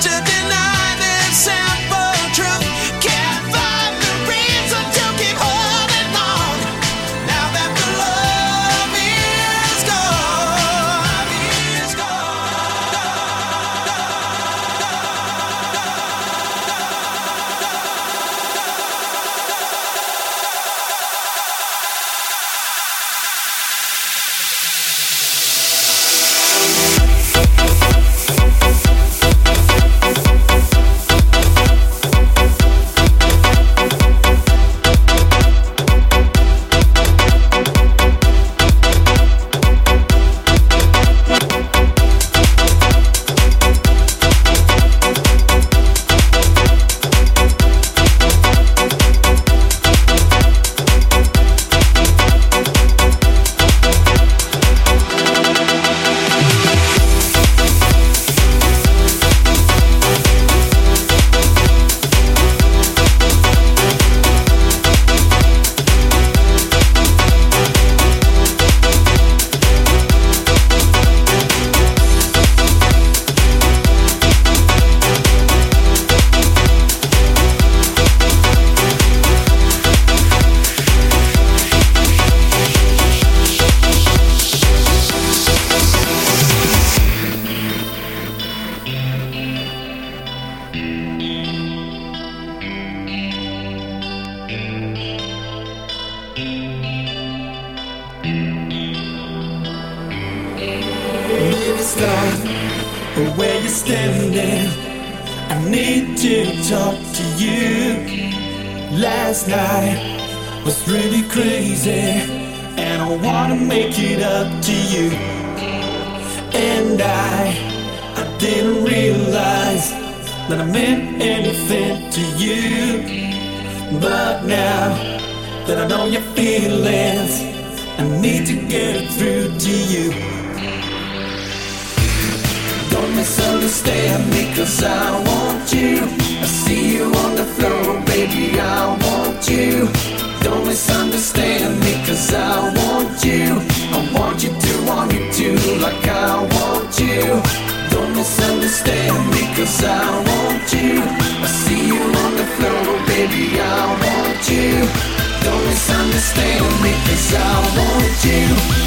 to deny. Maybe where you're standing. I need to talk to you. Last night was really crazy, and I wanna make it up to you. And I, I didn't realize that I meant anything to you, but now that I know your feelings, I need to get through to you. Don't misunderstand me, cause I want you. I see you on the floor, baby, I want you. Don't misunderstand me, cause I want you. I want you to, want you to, like I want you. Don't misunderstand me, cause I want you. Me, cause I want you.